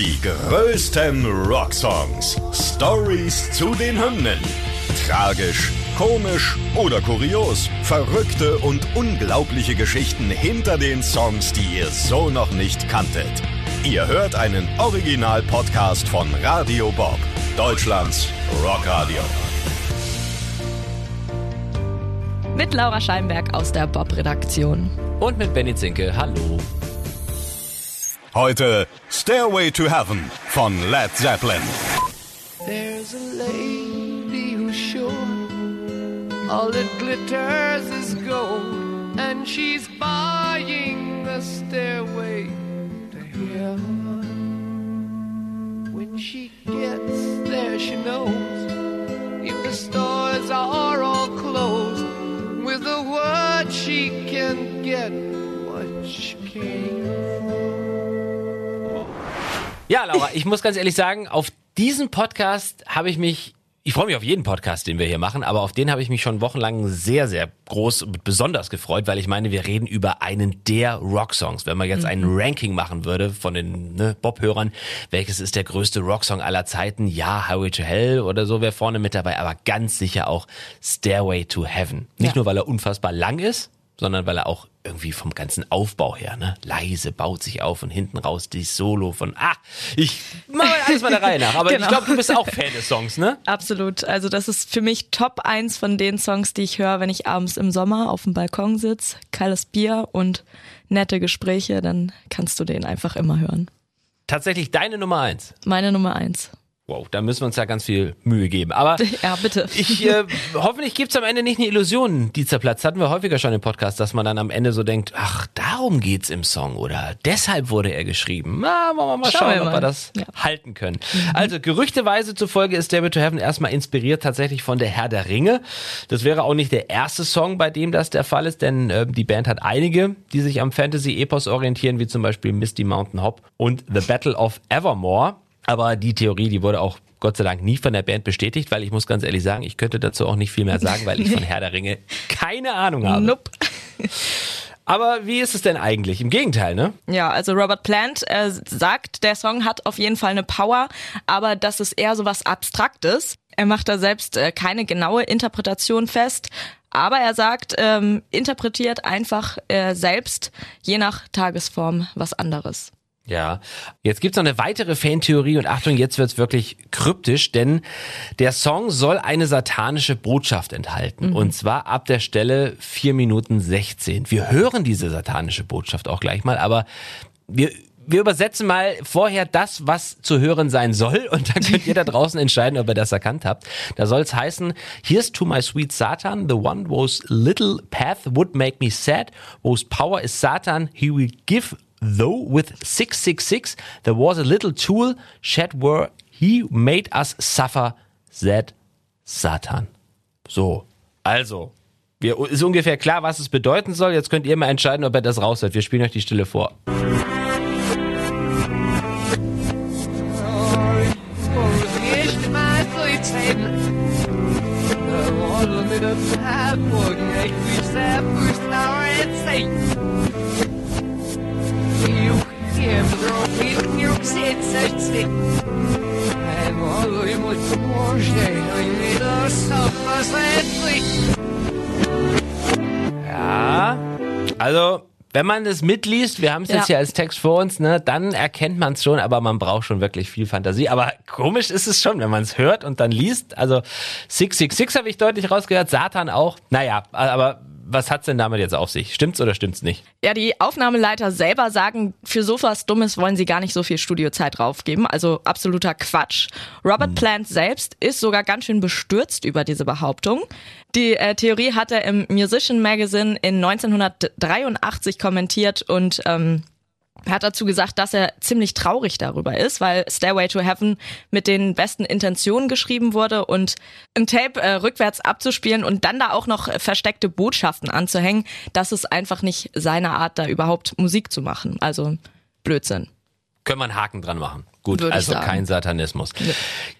Die größten Rocksongs. Stories zu den Hymnen. Tragisch, komisch oder kurios. Verrückte und unglaubliche Geschichten hinter den Songs, die ihr so noch nicht kanntet. Ihr hört einen Original-Podcast von Radio Bob, Deutschlands Rockradio. Mit Laura Scheinberg aus der Bob-Redaktion. Und mit Benny Zinke, hallo. Heute Stairway to Heaven von Led Zeppelin. There's a lady who's sure all that glitters is gold, and she's buying the stairway to heaven. When she gets there, she knows if the stores are all closed, with a word she can get what she came for. Ja, Laura, ich muss ganz ehrlich sagen, auf diesen Podcast habe ich mich, ich freue mich auf jeden Podcast, den wir hier machen, aber auf den habe ich mich schon wochenlang sehr, sehr groß und besonders gefreut, weil ich meine, wir reden über einen der Rocksongs. Wenn man jetzt ein Ranking machen würde von den ne, Bob-Hörern, welches ist der größte Rocksong aller Zeiten? Ja, Highway to Hell oder so wäre vorne mit dabei, aber ganz sicher auch Stairway to Heaven. Nicht Ja. nur, weil er unfassbar lang ist, sondern weil er auch irgendwie vom ganzen Aufbau her, ne, leise baut sich auf und hinten raus die Solo von, ah, ich mach mal alles mal der Reihe nach. Aber Genau. ich glaube, du bist auch Fan des Songs, ne? Absolut. Also das ist für mich Top 1 von den Songs, die ich höre, wenn ich abends im Sommer auf dem Balkon sitze, kaltes Bier und nette Gespräche, dann kannst du den einfach immer hören. Tatsächlich deine Nummer eins. Meine Nummer 1. Wow, da müssen wir uns ja ganz viel Mühe geben. Aber Ja, bitte. ich äh, hoffentlich gibt's am Ende nicht eine Illusion, die zerplatzt. Hatten wir häufiger schon im Podcast, dass man dann am Ende so denkt, ach, darum geht's im Song oder deshalb wurde er geschrieben. Na, wollen wir mal Schauen schauen, wir ob mal. wir das Ja. halten können. Also gerüchteweise zufolge ist David to Heaven erstmal inspiriert tatsächlich von der Herr der Ringe. Das wäre auch nicht der erste Song, bei dem das der Fall ist, denn äh, die Band hat einige, die sich am Fantasy-Epos orientieren, wie zum Beispiel Misty Mountain Hop und The Battle of Evermore. Aber die Theorie, die wurde auch Gott sei Dank nie von der Band bestätigt, weil ich muss ganz ehrlich sagen, ich könnte dazu auch nicht viel mehr sagen, weil ich von Herr der Ringe keine Ahnung habe. Nope. Aber wie ist es denn eigentlich? Im Gegenteil, ne? Ja, also Robert Plant äh, sagt, der Song hat auf jeden Fall eine Power, aber das ist eher so was Abstraktes. Er macht da selbst äh, keine genaue Interpretation fest, aber er sagt, ähm, interpretiert einfach äh, selbst je nach Tagesform was anderes. Ja, jetzt gibt's noch eine weitere Fantheorie und Achtung, jetzt wird's wirklich kryptisch, denn der Song soll eine satanische Botschaft enthalten und zwar ab der Stelle 4 Minuten 16. Wir hören diese satanische Botschaft auch gleich mal, aber wir wir übersetzen mal vorher das, was zu hören sein soll und dann könnt ihr da draußen entscheiden, ob ihr das erkannt habt. Da soll es heißen, Here's to my sweet Satan, the one whose little path would make me sad, whose power is Satan, he will give though with 666 there was a little tool shed where he made us suffer that Satan. So, also, wir, ist ungefähr klar, was es bedeuten soll. Jetzt könnt ihr mal entscheiden, ob ihr das raushört. Wir spielen euch die Stille vor. Ja, also wenn man es mitliest, wir haben es Ja. jetzt hier als Text vor uns, ne, dann erkennt man es schon, aber man braucht schon wirklich viel Fantasie. Aber komisch ist es schon, wenn man es hört und dann liest. Also 666 habe ich deutlich rausgehört, Satan auch. Naja, aber was hat's denn damit jetzt auf sich? Stimmt's oder stimmt's nicht? Ja, die Aufnahmeleiter selber sagen, für so was Dummes wollen sie gar nicht so viel Studiozeit draufgeben. Also absoluter Quatsch. Robert Plant selbst ist sogar ganz schön bestürzt über diese Behauptung. Die äh, Theorie hat er im Musician Magazine in 1983 kommentiert und ähm, hat dazu gesagt, dass er ziemlich traurig darüber ist, weil Stairway to Heaven mit den besten Intentionen geschrieben wurde und ein Tape äh, rückwärts abzuspielen und dann da auch noch versteckte Botschaften anzuhängen, das ist einfach nicht seine Art, da überhaupt Musik zu machen. Also Blödsinn. Können wir einen Haken dran machen. Gut, Würde also kein Satanismus.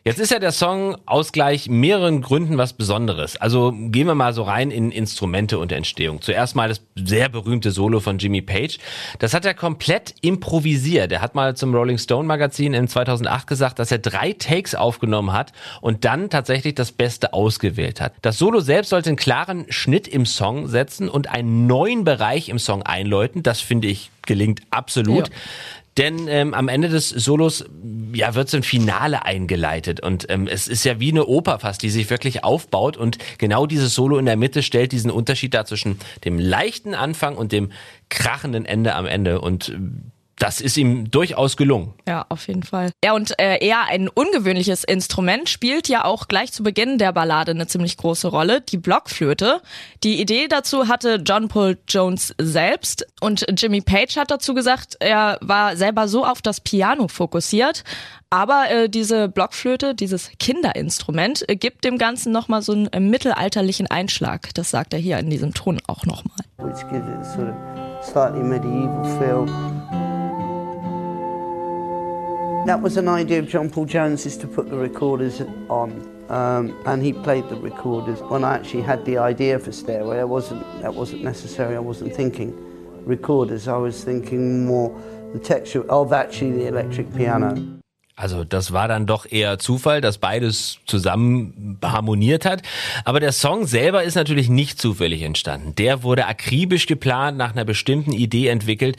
Jetzt ist ja der Song aus gleich mehreren Gründen was Besonderes. Also gehen wir mal so rein in Instrumente und Entstehung. Zuerst mal das sehr berühmte Solo von Jimmy Page. Das hat er komplett improvisiert. Er hat mal zum Rolling Stone Magazin in 2008 gesagt, dass er drei Takes aufgenommen hat und dann tatsächlich das Beste ausgewählt hat. Das Solo selbst sollte einen klaren Schnitt im Song setzen und einen neuen Bereich im Song einläuten. Das finde ich gelingt absolut. Ja. Denn ähm, am Ende des Solos ja, wird so ein Finale eingeleitet. Und ähm, es ist ja wie eine Oper fast, die sich wirklich aufbaut. Und genau dieses Solo in der Mitte stellt diesen Unterschied da zwischen dem leichten Anfang und dem krachenden Ende am Ende. Und ähm, das ist ihm durchaus gelungen. Ja, auf jeden Fall. Ja, und äh, eher ein ungewöhnliches Instrument spielt ja auch gleich zu Beginn der Ballade eine ziemlich große Rolle, die Blockflöte. Die Idee dazu hatte John Paul Jones selbst und Jimmy Page hat dazu gesagt, er war selber so auf das Piano fokussiert, aber äh, diese Blockflöte, dieses Kinderinstrument, äh, gibt dem Ganzen nochmal so einen äh, mittelalterlichen Einschlag. Das sagt er hier in diesem Ton auch nochmal. which gives it a sort of slightly medieval feel. That was an idea of John Paul Jones's to put the recorders on, um, and he played the recorders. When I actually had the idea for Stairway, I wasn't, that wasn't necessary. I wasn't thinking recorders. I was thinking more the texture of actually the electric piano. Also das war dann doch eher Zufall, dass beides zusammen harmoniert hat. Aber der Song selber ist natürlich nicht zufällig entstanden. Der wurde akribisch geplant, nach einer bestimmten Idee entwickelt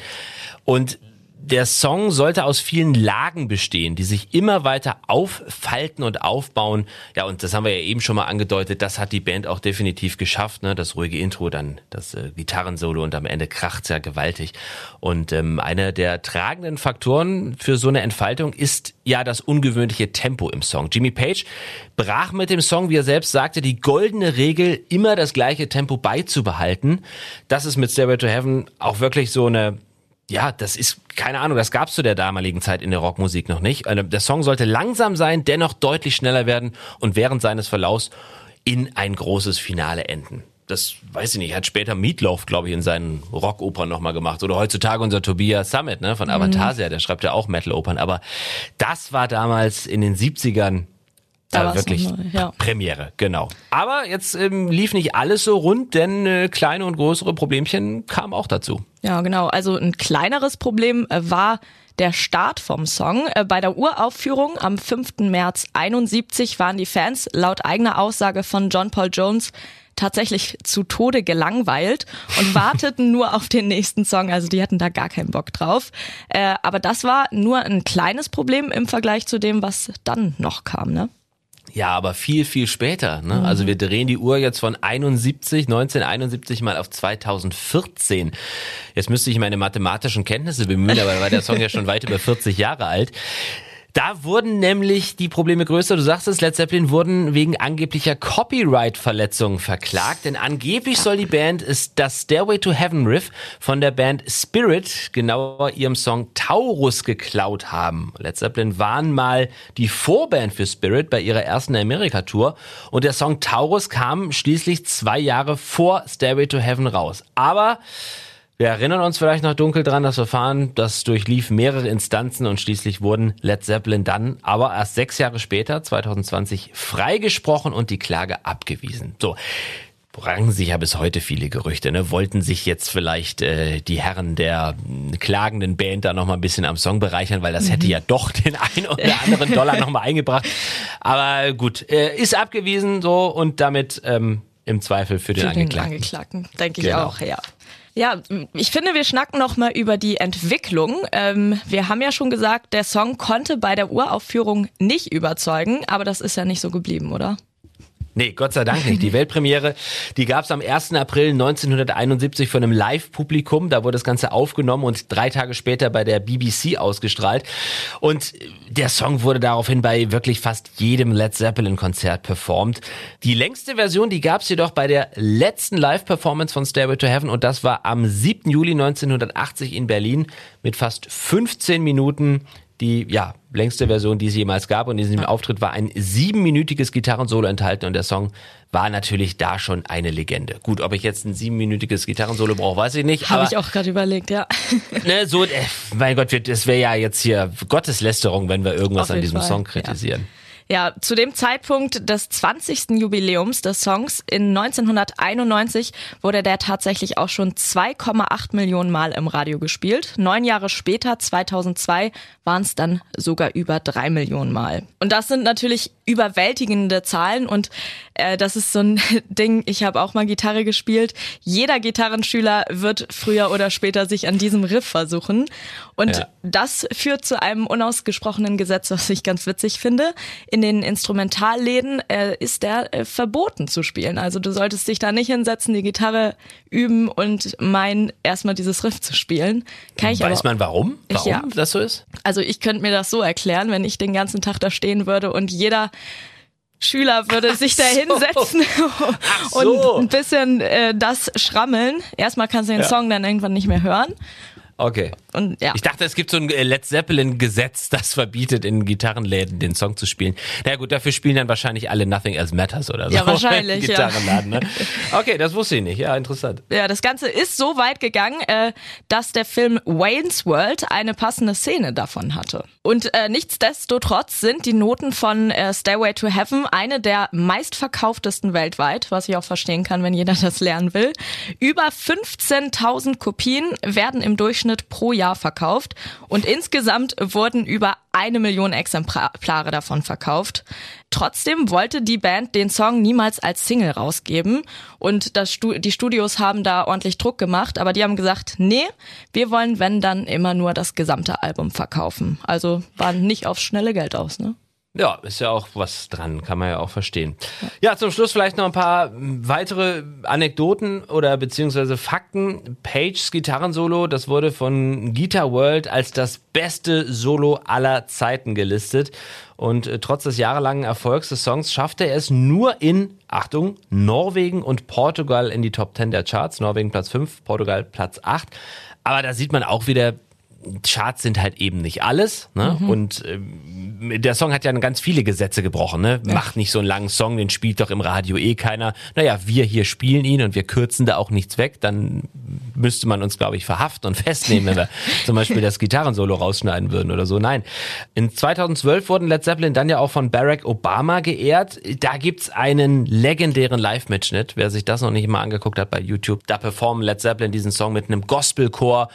und der Song sollte aus vielen Lagen bestehen, die sich immer weiter auffalten und aufbauen. Ja, und das haben wir ja eben schon mal angedeutet. Das hat die Band auch definitiv geschafft. Ne? Das ruhige Intro, dann das äh, Gitarrensolo und am Ende kracht's ja gewaltig. Und ähm, einer der tragenden Faktoren für so eine Entfaltung ist ja das ungewöhnliche Tempo im Song. Jimmy Page brach mit dem Song, wie er selbst sagte, die goldene Regel, immer das gleiche Tempo beizubehalten. Das ist mit Stairway to Heaven auch wirklich so eine ja, das ist, keine Ahnung, das gab's zu der damaligen Zeit in der Rockmusik noch nicht. Der Song sollte langsam sein, dennoch deutlich schneller werden und während seines Verlaufs in ein großes Finale enden. Das weiß ich nicht, hat später Meatloaf, glaube ich, in seinen Rockopern nochmal gemacht. Oder heutzutage unser Tobias Summit, ne, von Avantasia, der schreibt ja auch Metal-Opern. Aber das war damals in den 70ern Da äh, wirklich neu, ja. Premiere, genau. Aber jetzt ähm, lief nicht alles so rund, denn äh, kleine und größere Problemchen kamen auch dazu. Ja, genau. Also ein kleineres Problem äh, war der Start vom Song. Äh, Bei der Uraufführung am 5. März 71 waren die Fans laut eigener Aussage von John Paul Jones tatsächlich zu Tode gelangweilt und warteten nur auf den nächsten Song. Also die hatten da gar keinen Bock drauf. Äh, aber das war nur ein kleines Problem im Vergleich zu dem, was dann noch kam, ne? Ja, aber viel, viel später. Ne? Also wir drehen die Uhr jetzt von 71, 1971 mal auf 2014. Jetzt müsste ich meine mathematischen Kenntnisse bemühen, aber da war der Song ja schon weit über 40 Jahre alt. Da wurden nämlich die Probleme größer. Du sagst es, Led Zeppelin wurden wegen angeblicher Copyright-Verletzungen verklagt, denn angeblich soll die Band das Stairway to Heaven Riff von der Band Spirit, genauer ihrem Song Taurus, geklaut haben. Led Zeppelin waren mal die Vorband für Spirit bei ihrer ersten Amerika-Tour und der Song Taurus kam schließlich zwei Jahre vor Stairway to Heaven raus. Aber wir erinnern uns vielleicht noch dunkel dran, das Verfahren, das durchlief mehrere Instanzen und schließlich wurden Led Zeppelin dann aber erst sechs Jahre später, 2020, freigesprochen und die Klage abgewiesen. So. Ranken sich ja bis heute viele Gerüchte, ne? Wollten sich jetzt vielleicht äh, die Herren der mh, klagenden Band da noch mal ein bisschen am Song bereichern, weil das hätte ja doch den ein oder anderen Dollar noch mal eingebracht. Aber gut, äh, ist abgewiesen so und damit ähm, im Zweifel für den Für den Angeklagten. Angeklagten, denke ich Genau. auch, ja. Ja, ich finde, wir schnacken noch mal über die Entwicklung. Ähm, wir haben ja schon gesagt, der Song konnte bei der Uraufführung nicht überzeugen, aber das ist ja nicht so geblieben, oder? Nee, Gott sei Dank nicht. Die Weltpremiere, die gab es am 1. April 1971 von einem Live-Publikum. Da wurde das Ganze aufgenommen und drei Tage später bei der BBC ausgestrahlt. Und der Song wurde daraufhin bei wirklich fast jedem Led Zeppelin-Konzert performt. Die längste Version, die gab es jedoch bei der letzten Live-Performance von Stairway to Heaven und das war am 7. Juli 1980 in Berlin mit fast 15 Minuten die ja längste Version, die es jemals gab. Und in diesem Auftritt war ein siebenminütiges Gitarrensolo enthalten und der Song war natürlich da schon eine Legende. Gut, ob ich jetzt ein siebenminütiges Gitarrensolo brauche, weiß ich nicht. Habe ich auch gerade überlegt, ja. Ne, so, äh, mein Gott, das wäre ja jetzt hier Gotteslästerung, wenn wir irgendwas an diesem Fall, Song kritisieren. Ja, zu dem Zeitpunkt des 20. Jubiläums des Songs in 1991 wurde der tatsächlich auch schon 2,8 Millionen Mal im Radio gespielt. Neun Jahre später, 2002, waren es dann sogar über drei Millionen Mal. Und das sind natürlich überwältigende Zahlen und äh, das ist so ein Ding, ich habe auch mal Gitarre gespielt. Jeder Gitarrenschüler wird früher oder später sich an diesem Riff versuchen. Und Ja. das führt zu einem unausgesprochenen Gesetz, was ich ganz witzig finde. In den Instrumentalläden äh, ist der äh, verboten zu spielen. Also du solltest dich da nicht hinsetzen, die Gitarre üben und meinen, erstmal dieses Riff zu spielen. Kann ich Weiß aber, man warum? Ich, Warum ja. das so ist? also ich könnte mir das so erklären, wenn ich den ganzen Tag da stehen würde und jeder Schüler würde sich da hinsetzen so. und ein bisschen äh, das schrammeln. Erstmal kannst du den Ja. Song dann irgendwann nicht mehr hören. Okay. Und ja. Ich dachte, es gibt so ein äh, Led Zeppelin-Gesetz, das verbietet, in Gitarrenläden den Song zu spielen. Na gut, dafür spielen dann wahrscheinlich alle Nothing Else Matters oder so. Ja, wahrscheinlich, Im ja. Gitarrenladen, ne? Okay, das wusste ich nicht. Ja, interessant. Ja, das Ganze ist so weit gegangen, äh, dass der Film Wayne's World eine passende Szene davon hatte. Und äh, nichtsdestotrotz sind die Noten von Stairway to Heaven eine der meistverkauftesten weltweit, was ich auch verstehen kann, wenn jeder das lernen will. Über 15.000 Kopien werden im Durchschnitt pro Jahr verkauft und insgesamt wurden über eine Million Exemplare davon verkauft. Trotzdem wollte die Band den Song niemals als Single rausgeben und das Stu die Studios haben da ordentlich Druck gemacht, aber die haben gesagt, nee, wir wollen, wenn dann immer nur das gesamte Album verkaufen. Also waren nicht aufs schnelle Geld aus, ne? Ja, ist ja auch was dran, kann man ja auch verstehen. Ja, zum Schluss vielleicht noch ein paar weitere Anekdoten oder beziehungsweise Fakten. Pages Gitarrensolo, das wurde von Guitar World als das beste Solo aller Zeiten gelistet. Und äh, trotz des jahrelangen Erfolgs des Songs schaffte er es nur in, Achtung, Norwegen und Portugal in die Top 10 der Charts. Norwegen Platz 5, Portugal Platz 8. Aber da sieht man auch wieder, Charts sind halt eben nicht alles. Ne? Und ähm, der Song hat ja ganz viele Gesetze gebrochen. Ne? Macht nicht so einen langen Song, den spielt doch im Radio eh keiner. Naja, wir hier spielen ihn und wir kürzen da auch nichts weg. Dann müsste man uns, glaube ich, verhaften und festnehmen, wenn wir zum Beispiel das Gitarrensolo rausschneiden würden oder so. Nein. In 2012 wurden Led Zeppelin dann ja auch von Barack Obama geehrt. Da gibt's einen legendären Live-Mitschnitt. Wer sich das noch nicht mal angeguckt hat bei YouTube, da performen Led Zeppelin diesen Song mit einem Gospelchor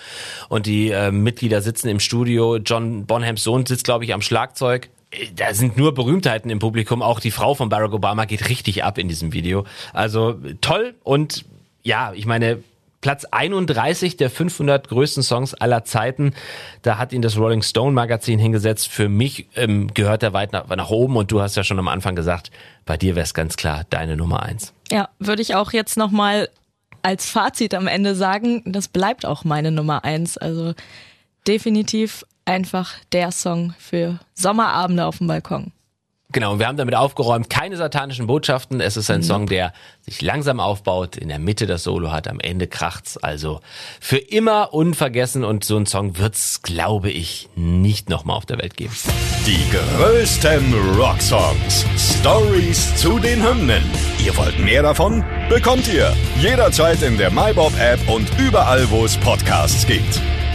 und die äh, Mitglieder sitzen im Studio. John Bonhams Sohn sitzt, glaube ich, am Schlagzeug. Da sind nur Berühmtheiten im Publikum. Auch die Frau von Barack Obama geht richtig ab in diesem Video. Also toll und ja, ich meine, Platz 31 der 500 größten Songs aller Zeiten. Da hat ihn das Rolling Stone Magazin hingesetzt. Für mich ähm, gehört er weit nach, nach oben und du hast ja schon am Anfang gesagt, bei dir wäre es ganz klar deine Nummer eins. Ja, würde ich auch jetzt nochmal als Fazit am Ende sagen, das bleibt auch meine Nummer eins. Also definitiv einfach der Song für Sommerabende auf dem Balkon. Genau, und wir haben damit aufgeräumt, keine satanischen Botschaften. Es ist ein Song, der sich langsam aufbaut, in der Mitte das Solo hat, am Ende kracht's. Also für immer unvergessen und so ein Song wird's, glaube ich, nicht nochmal auf der Welt geben. Die größten Rocksongs. Stories zu den Hymnen. Ihr wollt mehr davon? Bekommt ihr jederzeit in der MyBob-App und überall, wo es Podcasts gibt.